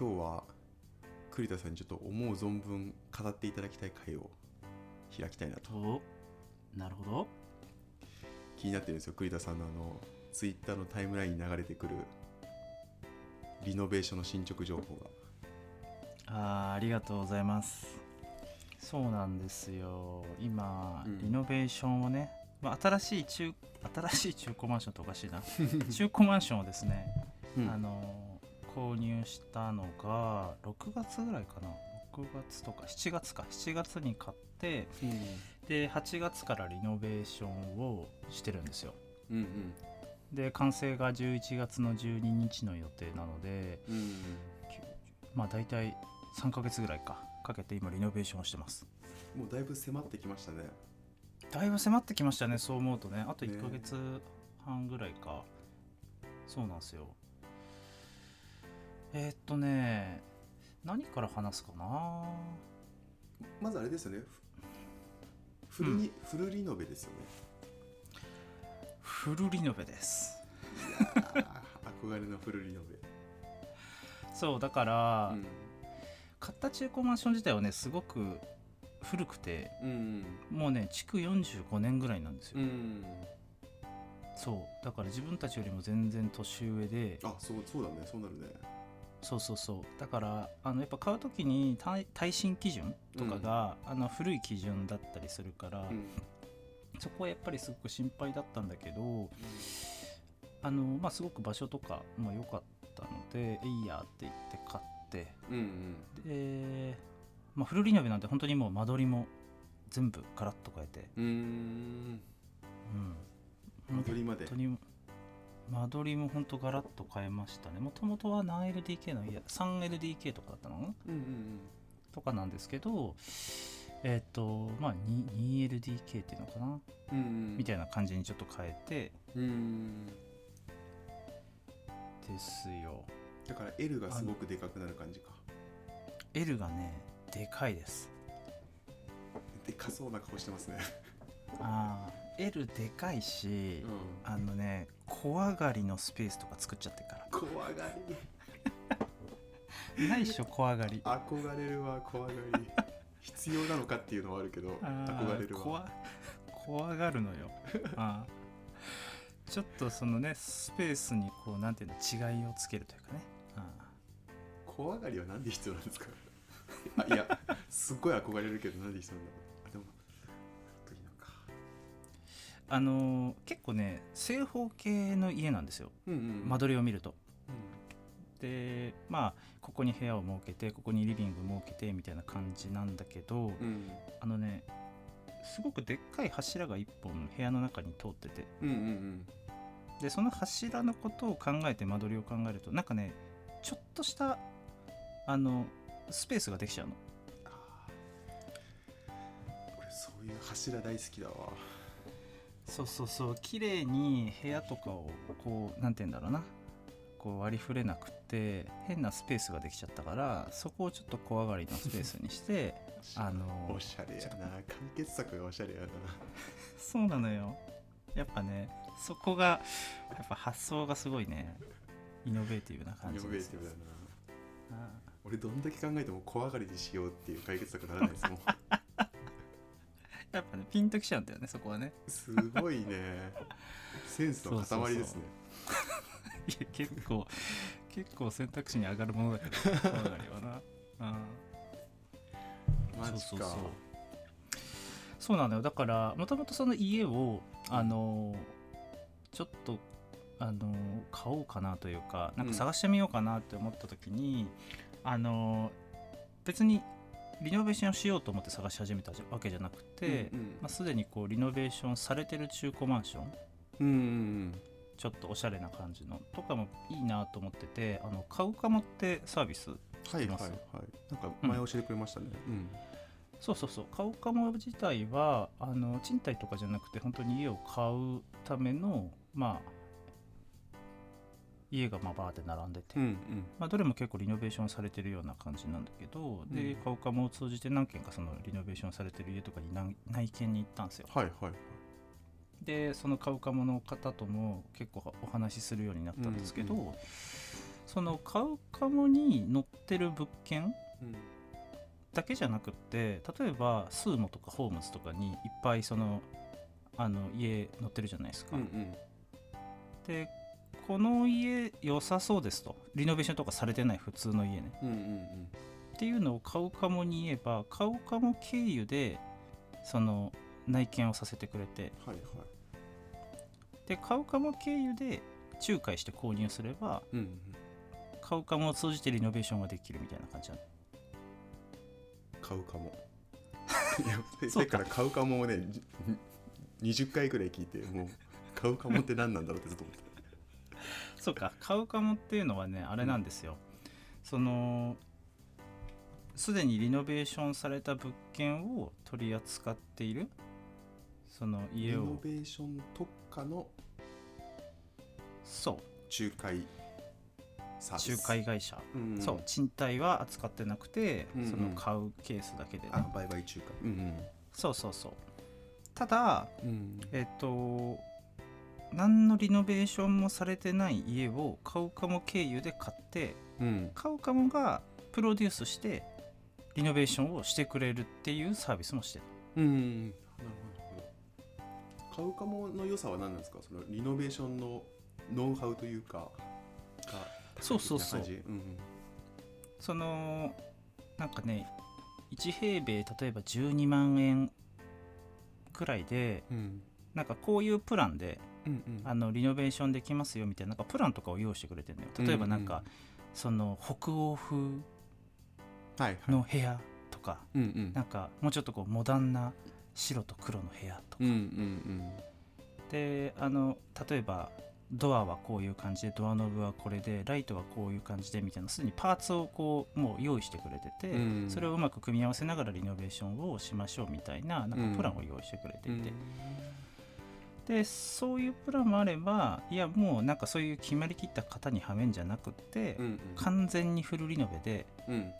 今日は栗田さんにちょっと思う存分語っていただきたい回を開きたいなと。となるほど。気になってるんですよ栗田さんのあのツイッターのタイムラインに流れてくるリノベーションの進捗情報が。あーありがとうございます。そうなんですよ。今、うん。リノベーションをね、まあ、新しい中新しい中古マンションとおかしいな。中古マンションをですね、うん。あの購入したのが6月ぐらいかな。6月とか7月か。7月に買ってで8月からリノベーションをしてるんですよ。うんうん。で完成が11月の12日の予定なのでうんうんまあ大体3ヶ月ぐらいか。かけて今リノベーションをしてます。もうだいぶ迫ってきましたね。だいぶ迫ってきましたねそう思うとね。あとね1ヶ月半ぐらいか、そうなんですよえーっとね何から話すかな？まずあれですよね。フフルに、フルリノベですよね。フルリノベです。憧れのフルリノベそうだから、うん。買った中古マンション自体はねすごく古くてうんもうね築45年ぐらいなんですよ、うん。そうだから自分たちよりも全然年上であそうそうだね。そうなるねそうそうそう。だからあのやっぱ買う時に耐耐震基準とかが、あの古い基準だったりするから、うん。そこはやっぱりすごく心配だったんだけどあの、まあ、すごく場所とかも良かったので「えいや」って言って買ってうんうん。で、まあ、フルリノベなんて本当にもう間取りも全部ガラッと変えて、うーん。うん、間取りまで。本当に間取りも本当ガラッと変えましたね。もともとは何 LDK の家 3LDK とかだったの？かなうんうん。とかなんですけどえっ、とまあ 2- 2LDK っていうのかな、うんうん。みたいな感じにちょっと変えて。うん。ですよ。だから L がすごくでかくなる感じか。L がねでかいです。でかそうな顔してますね。あー L でかいし、あのね小上がりのスペースとか作っちゃってるか怖がりら ないっしょ小上がり。憧れるわ怖がり。必要なのかっていうのはあるけどあー憧れるわ。怖怖がるのよ。あー。ちょっとそのねスペースにこうなんていうの違いをつけるというかね。あ怖がりはなんで必要なんですか？あ いやすっごい憧れるけどなんで必要なんだろうあのー結構ね正方形の家なんですよ。うんうん間取りを見ると。うでまあここに部屋を設けてここにリビング設けてみたいな感じなんだけど、んうん。あのねすごくでっかい柱が1本部屋の中に通ってて。うんうんうん。でその柱のことを考えて間取りを考えるとなんかねちょっとしたあのスペースができちゃうの。俺そういう柱大好きだわそうそうそう綺麗に部屋とかをこうなんて言うんだろうな。こう割り振れなくって変なスペースができちゃったからそこをちょっと小上がりのスペースにして あのおしゃれやな。解決策がおしゃれやな。そうなのよ。やっぱねそこがやっぱ発想がすごいねイノベーティブな感イじです。よノベーティブだな。あ俺どんだけ考えても小上がりにしようっていう解決策ならないですもんあ やっぱねピンときちゃうんだよねそこはね。すごいね。センスの塊ですね。いや結構 結構選択肢に上がるものだけどな。あマジか。そうそうそう。そうなのよ。だからもともとその家をあのちょっとあの買おうかなというかなんか探してみようかなって思った時に、あの別にリノベーションしようと思って探し始めたわけじゃなくて、うんうん。まあ、すでにこうリノベーションされてる中古マンションうんうんちょっとおしゃれな感じのとかもいいなと思っててあの買うかもってサービスはいはいはい。ますなんか前教えてくれましたね。うん。そうそうそう。買うかも自体はあの賃貸とかじゃなくて本当に家を買うためのまあ家がまあバーって並んでて、うんうん。まあ、どれも結構リノベーションされてるような感じなんだけど、でうん。買うかもを通じて何軒かそのリノベーションされてる家とかに内内見に行ったんですよ。はいはいでその買うかもの方とも結構お話しするようになったんですけど、うんうその買うかもに載ってる物件うん。だけじゃなくって例えばスーモとかホームズとかにいっぱいそのあの家載ってるじゃないですか、うんうん。でこの家良さそうですと。リノベーションとかされてない普通の家ね。うんうんっていうのを買うかもに言えば買うかも経由でその内見をさせてくれて。はいはい。で買うかも経由で仲介して購入すればうんうん。買うかもを通じてリノベーションができるみたいな感じなの。買うかも。いやそうか。ら買うかもをねじ20回ぐらい聞いてもう買うかもって何なんだろうってずっと思ってそうか買うかもっていうのはねあれなんですよ、そのすでにリノベーションされた物件を取り扱っているそのリ家を。ノベーション特化のそう。仲介サービス。仲介会社、うん。うんそう賃貸は扱ってなくて、うんうん。その買うケースだけでね、あ売買仲介。うんそうそうそう。ただうんうん。えっ、と何のリノベーションもされてない家をカウカモ経由で買ってうん。カウカモがプロデュースしてリノベーションをしてくれるっていうサービスもしてる。うん。うんなるほど。買うかもの良さは何なんですか？そのリノベーションのノウハウというかがそうそうそう。うんそのなんかね1平米例えば12万円くらいでうんうん。なんかこういうプランでうんうん。あのリノベーションできますよみたいななんかプランとかを用意してくれてるのよ。例えばなんか、その北欧風はいはい。の部屋とかうんうん。なんかもうちょっとこうモダンな白と黒の部屋とか、うんうんであの例えばドアはこういう感じでドアノブはこれでライトはこういう感じでみたいなすでにパーツをこうもう用意してくれてて、うんそれをうまく組み合わせながらリノベーションをしましょうみたいななんかプランを用意してくれていて、でそういうプランもあればいやもうなんかそういう決まりきった型にはめんじゃなくって、うんうん。完全にフルリノベでうん。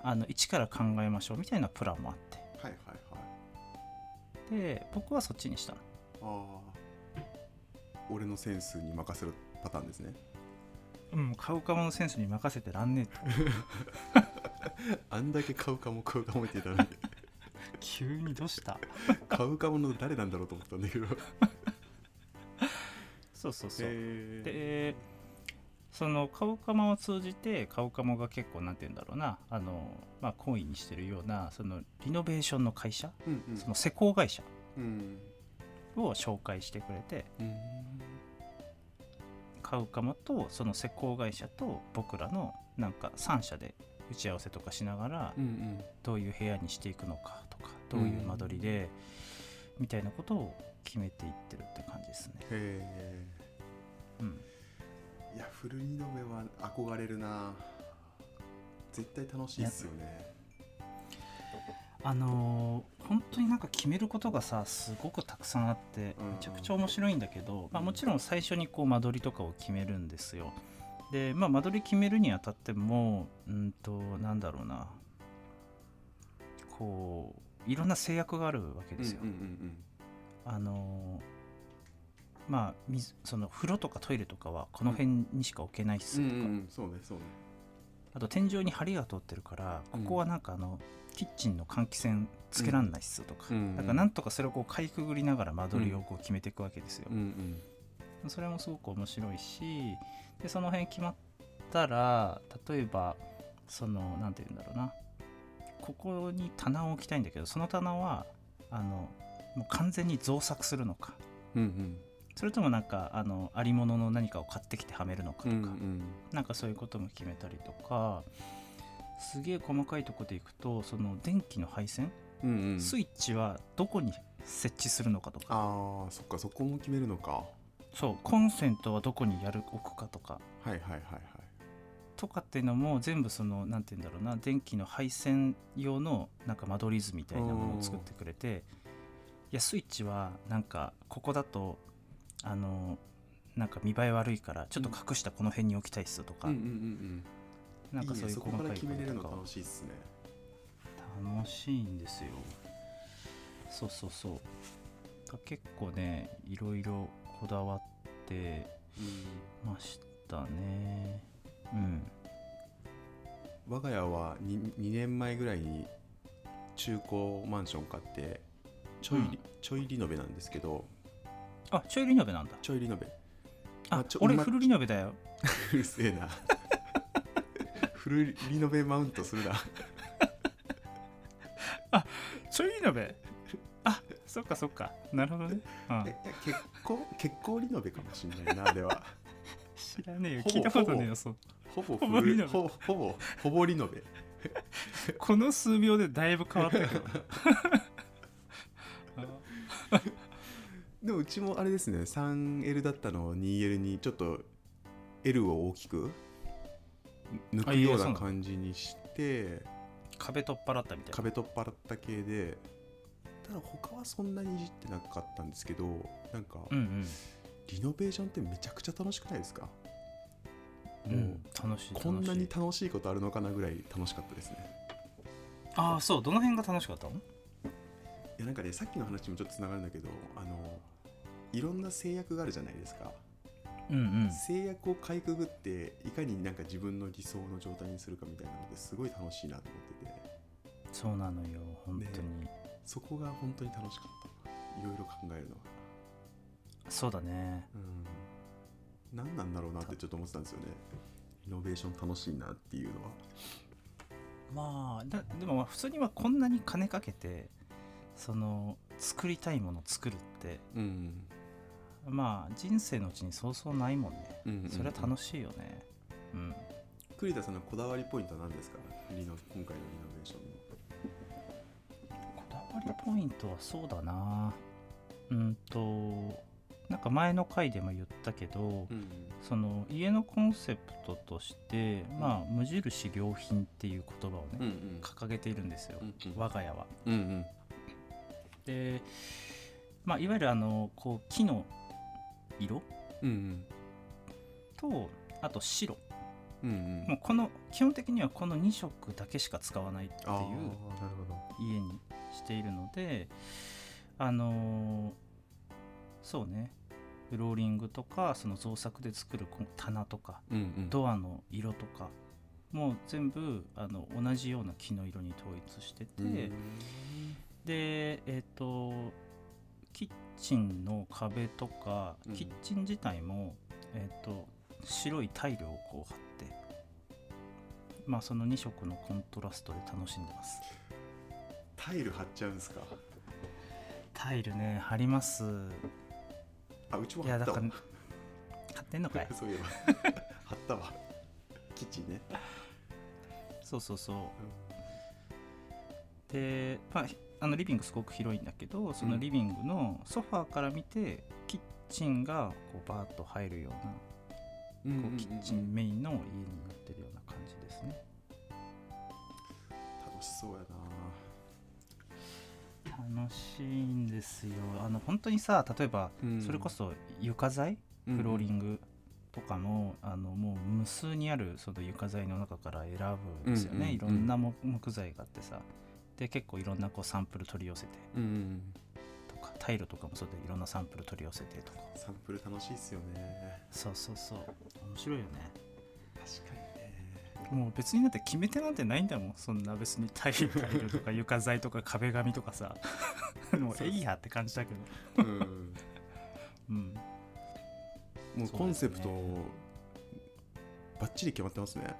あの一から考えましょうみたいなプランもあって。はいはいはい。で僕はそっちにしたの。ああ。俺のセンスに任せるパターンですね。うん買うかものセンスに任せてらんねえと。あんだけ買うかも買うかもって言ったのに。急にどうした？買うかもの誰なんだろうと思ったんだけどそうそうそう。でその買うかもを通じて買うかもが結構なんて言うんだろうな。あのまあ懇意にしてるようなそのリノベーションの会社うんうん。その施工会社うん。を紹介してくれてうん買うかもとその施工会社と僕らのなんか3社で打ち合わせとかしながらうんうん。どういう部屋にしていくのかとかどういう間取りでみたいなことを決めていってるって感じですね。うん、いやフルリノベは憧れるな。絶対楽しいっすよね。あのー本当になんか決めることがさすごくたくさんあってうんめちゃくちゃ面白いんだけど、まあ、もちろん最初にこう間取りとかを決めるんですよ。で、まあ、間取り決めるにあたってもうんとなんだろうな。こういろんな制約があるわけですよ。うんうん。あのーまあ水その風呂とかトイレとかはこの辺にしか置けないっすうんとか、うんうん。うんそうねそうね。あと天井に梁が通ってるからこうん。こはなんかあの、キッチンの換気扇つけらんないっすとか、うんからなんとかそれをこうかいくぐりながら間取りをこう決めていくわけですよ、うんうん。それもすごく面白いしでその辺決まったら例えばそのなんて言うんだろうな。ここに棚を置きたいんだけどその棚はあのもう完全に造作するのか。うんうんそれともなんかあのありものの何かを買ってきてはめるのかとか、うんうん。なんかそういうことも決めたりとかすげえ細かいとこでいくとその電気の配線、うんうん。スイッチはどこに設置するのかとか。ああそっかそこも決めるのか。そうコンセントはどこにやる置くかとか。はいはいはいはい。とかっていうのも全部そのなんて言うんだろうな電気の配線用のなんか間取り図みたいなものを作ってくれていやスイッチはなんかここだとあのなんか見栄え悪いからちょっと隠したこの辺に置きたいっすとか、うんうんうんなんかそそういう細かいこととか。楽しいっすね。楽しいんですよ。そうそうそう。結構ねいろいろこだわってうん。ましたね。うん。我が家は 2, 2年前ぐらいに中古マンション買ってちょい,、うん。ちょいリノベなんですけどあちょいリノベなんだ。ちょいリノベああちょま俺フルリノベだよ。うるせえな。フルリノベマウントするな。ちょいリノベあそっかそっか。なるほどね、うん。結構結構リノベかもしんないなあれは。知らねえよ。聞いたことねえよそう。ほぼほぼリノベほほぼほぼリノベこの数秒でだいぶ変わったけどもうちもあれですね 3L だったのを 2L にちょっと L を大きく抜くような感じにして壁取っ払ったみたいな。壁取っ払った系でただ他はそんなにいじってなかったんですけどなんかうんうん。リノベーションってめちゃくちゃ楽しくないですか？うん楽しい楽しい。こんなに楽しいことあるのかなぐらい楽しかったですね。ああそう。どの辺が楽しかったの？いやなんかねさっきの話にもちょっとつながるんだけどあのいろんな制約があるじゃないですか。うんうん。制約をかいくぐっていかになんか自分の理想の状態にするかみたいなのってすごい楽しいなと思ってて。そうなのよ本当に、そこが本当に楽しかった。いろいろ考えるのがそうだね。うん。何なんだろうなってちょっと思ってたんですよね。イノベーション楽しいなっていうのは。まあだでもまあ普通にはこんなに金かけてその作りたいものを作るってうんまあ人生のうちにそうそうないもんね。うんうんうん。それは楽しいよね。うん。栗田さんのこだわりポイントは何ですか？リノ今回のリノベーションの。こだわりポイントはそうだな。うんとなんか前の回でも言ったけど、うんその家のコンセプトとして、まあ、無印良品っていう言葉をね、うんうん。掲げているんですよ、うんうん。我が家は。うんうん。で、まあ、いわゆるあのこう木の色？うんとあと白。うんうん。もうこの基本的にはこの2色だけしか使わないっていう家にしているのであのーそうね。フローリングとかその造作で作るこの棚とかうんうん。ドアの色とかもう全部あの同じような木の色に統一してて、うん。でえっ、とキッチンの壁とかうん。キッチン自体も、えっ、と白いタイルをこう貼ってまあその2色のコントラストで楽しんでます。タイル貼っちゃうんですか？タイルね貼ります。あうちも貼ったわ。いやだから貼ってんのかい？そういえば。貼ったわ。キッチンね、そうそうそう。で、まあ、あのリビングすごく広いんだけどそのリビングのソファーから見てキッチンがこうバーッと入るようなうんこうキッチンメインの家になってるような感じですね。楽しそうや楽しいんですよ。あの本当にさ例えばな、それこそ床材、フローリングとかもあのもう無数にあるその床材の中から選ぶんですよね、いろんなも木材があってさで結構いろんなこうサンプル取り寄せてとかタイルとかもそうでいろんなサンプル取り寄せてとか。サンプル楽しいっすよね。そうそうそう。面白いよね。確かにね。もう別にだって決め手なんてないんだもんそんな別にタイルタイルとか床材とか壁紙とかさ。もう。えいやって感じだけど。うん。うん。もうコンセプトバッチリ決まってますね。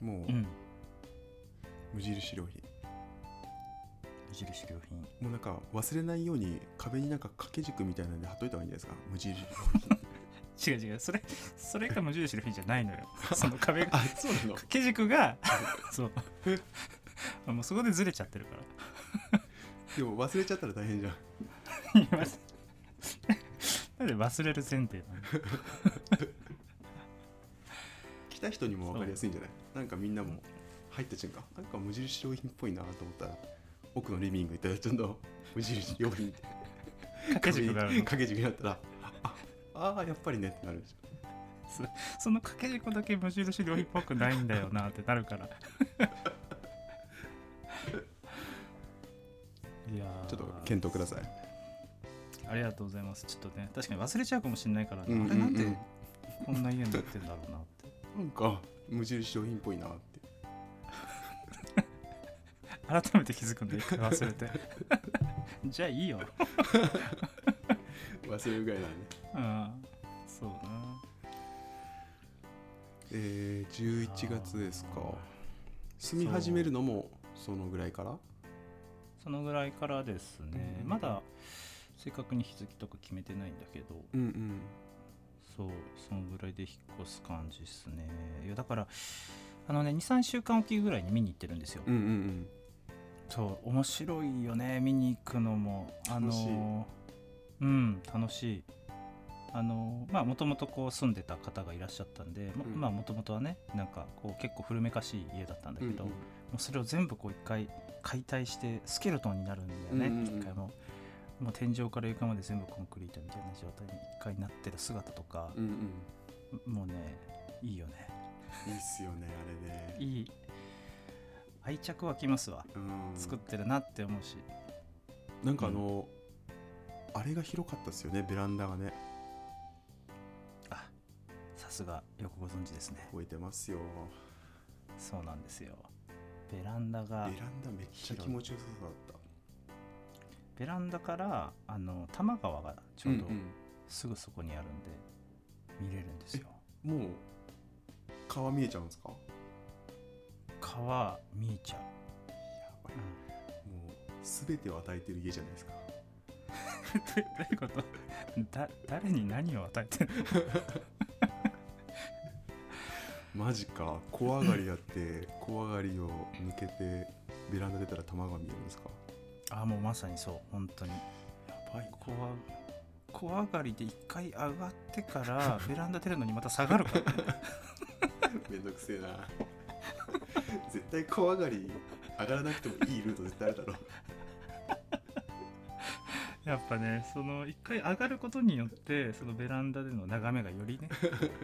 もううん無印良品。無印良品。もうなんか忘れないように壁になんか掛け軸みたいなんで貼っといた方がいいんじゃないですか？無印良品。違う違う。それそれが無印良品じゃないのよ。その壁あそうなの？掛け軸が そう。あもうそこでずれちゃってるから。でも忘れちゃったら大変じゃん。いやなんで忘れる前提なの？来た人にも分かりやすいんじゃない？なんかみんなも入った瞬間なんか無印良品っぽいなと思ったら奥のリビング行ったらちょっと無印良品。掛け軸があるの。掛け軸になったらあああやっぱりねってなるでしその掛け軸だけ無印良品っぽくないんだよなってなるから。いやちょっと検討ください。ありがとうございます。ちょっとね確かに忘れちゃうかもしれないから、ね。うんうんうん。あれなんでこんな家になってんだろうなって。なんか無印良品っぽいなって改めて気づくんだ一回忘れて。じゃあいいよ。忘れるぐらいだねうんそうな。えー、11月ですか。住み始めるのもそのぐらいから？そのぐらいからですね、うんまだ正確に日付とか決めてないんだけど。うんうん。そうそのぐらいで引っ越す感じですね。いやだからあのね23週間おきぐらいに見に行ってるんですよ、うんうんそう面白いよね見に行くのも。あの楽しい。うん楽しい。あのまあもともとこう住んでた方がいらっしゃったんで、まうん。まあもともとはねなんかこう結構古めかしい家だったんだけど、うんうんもうそれを全部こう一回解体してスケルトンになるんだよね、うんうん回も。もう天井から床まで全部コンクリートみたいな状態に一回なってる姿とかうん、うんうん。もうねいいよね。いいっすよねあれね。いい愛着湧きますわ。うん。作ってるなって思うし。なんかあの、あれが広かったですよねベランダがね。あさすがよくご存知ですね。覚えてますよ。そうなんですよ。ベランダベがランダめっちゃ気持ちよさそうだっベランダからあの多摩川がちたょうどんん。すぐそこにあるんで見れるんですよ、もう川見えちゃうんですか？川見えちゃう、やばい。もう全てを与えてる家じゃないですか。どどういうことだ誰に何を与えてる マジか。小上がりやって小上がりを抜けてベランダ出たら玉が見えるんですか？あもうまさにそう。本当に。やばい小上がりで一回上がってからベランダ出るのにまた下がるからね。めんどくせえな 絶対小上がり上がらなくてもいいルート絶対あるだろ やっぱねその一回上がることによってそのベランダでの眺めがよりね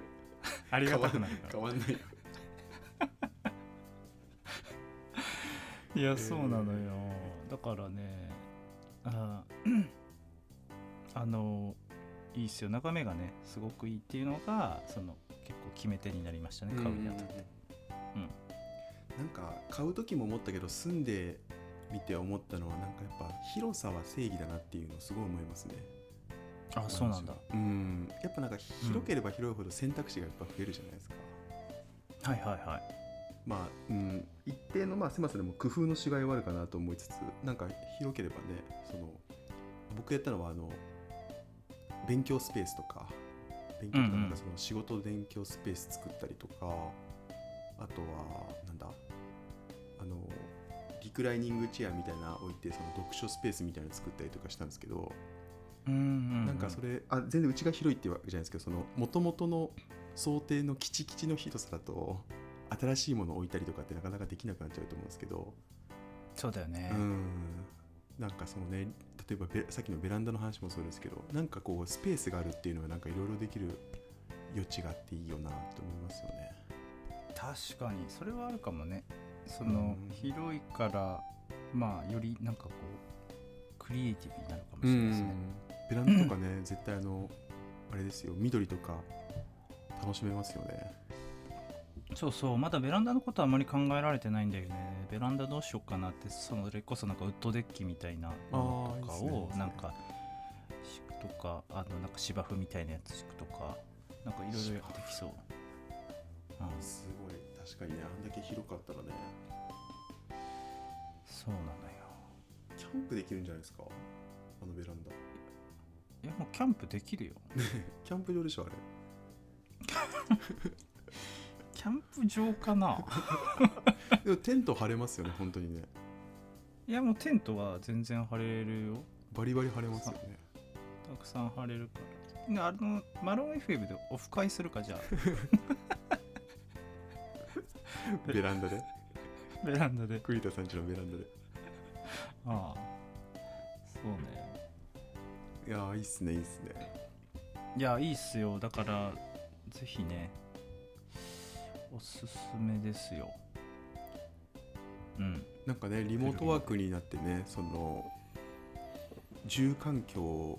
ありがたくなるから。変わんないよ。いやそうなのよ。だからねあ あのいいっすよ。眺めがねすごくいいっていうのがその結構決め手になりましたね買うにあたってなんか買う時も思ったけど住んでみて思ったのはなんかやっぱ広さは正義だなっていうのをすごい思いますね。あそうなんだ。うん。やっぱなんか広ければ広いほど選択肢がやっぱ増えるじゃないですか、はいはいはい。まあ、うん、一定のまあ狭さでも工夫のしがいはあるかなと思いつつなんか広ければねその僕やったのはあの勉強スペースとか勉強とかなんかその仕事勉強スペース作ったりとか、あとはなんだ？あのリクライニングチェアみたいなの置いてその読書スペースみたいなの作ったりとかしたんですけど、うんうん、なんかそれあ全然うちが広いっていうわけじゃないですけどその元々の想定のキチキチの広さだと新しいものを置いたりとかってなかなかできなくなっちゃうと思うんですけど、そうだよね、うん。なんかそのね例えばベさっきのベランダの話もそうですけどなんかこうスペースがあるっていうのはなんかいろいろできる余地があっていいよなと思いますよね。確かに。それはあるかもね。その、うん。広いからまあよりなんかこうクリエイティブになるかもしれないですね、ベランダとかね 絶対あのあれですよ。緑とか楽しめますよね。そうそう。まだベランダのことはあまり考えられてないんだよね。ベランダどうしようかなってそれこそなんかウッドデッキみたいなものとかをなんか敷くとかあのなんか芝生みたいなやつ敷くとかなんかいろいろできそう、うん、すごい確かにねあんだけ広かったらねそうなのよキャンプできるんじゃないですか？あのベランダ。いやもうキャンプできるよ キャンプ場でしょあれ。キャンプ場かな？でもテント張れますよね本当にね。いやもうテントは全然張れるよバリバリ張れますよね。たくさん張れるからであのマロン FM でオフ会するかじゃあ ベランダで？ベランダで。栗田さんちのベランダで。ああ。そうね。いやーいいっすねいいっすね。いやいいっすよ。だからぜひねおすすめですよ。うん。なんかねリモートワークになってねその住環境を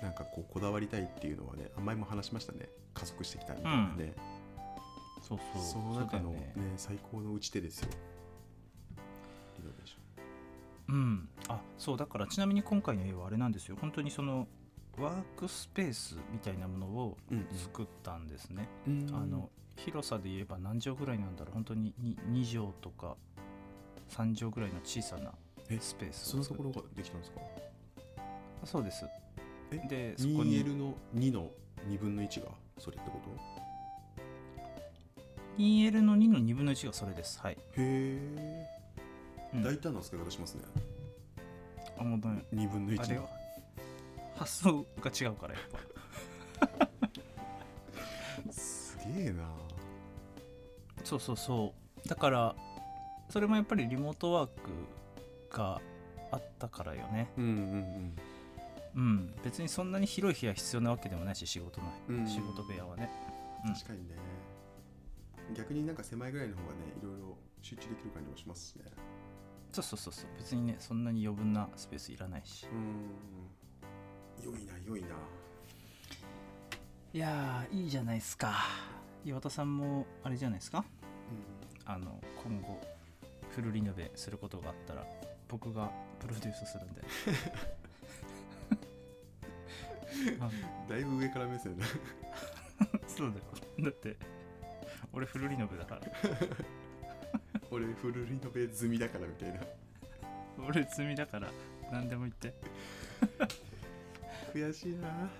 なんかこうこだわりたいっていうのはね前も話しましたね。加速してきたみたいなね、そうそう。その中のね。よ最高の打ち手ですよ。リノベーシうん。あそうだからちなみに今回の絵はあれなんですよ。本当にそのワークスペースみたいなものをョン作ったんですね、うん。うんあの広さで言えば何畳ぐらいなんだろう。本当に 2, 2畳とか3畳ぐらいの小さなえスペースそのところができたんですか？あそうです。えでそこに 2L の2の2分の1がそれってこと？2L の2の2分の1がそれです。はい、へえ、うん。大胆な使い方しますね。あもうね2分の1あれのは。発想が違うからやっぱ。すげえな。そうそうそう。だからそれもやっぱりリモートワークがあったからよね。うんうんうん。別にそんなに広い部屋必要なわけでもないし仕事の、うん仕事部屋はね。ううんん。確かにね逆になんか狭いぐらいの方がねいろいろ集中できる感じもしますしね。そうそうそうそう。別にねそんなに余分なスペースいらないし。うん。良いな良いな。いやーいいじゃないですか。岩田さんもあれじゃないですか。あの今後フルリノベすることがあったら僕がプロデュースするんで。あ だいぶ上から目線。だ そうだよ。だって俺フルリノベだから。俺フルリノベ済みだからみたいな。俺積みだから何でも言って。悔しいな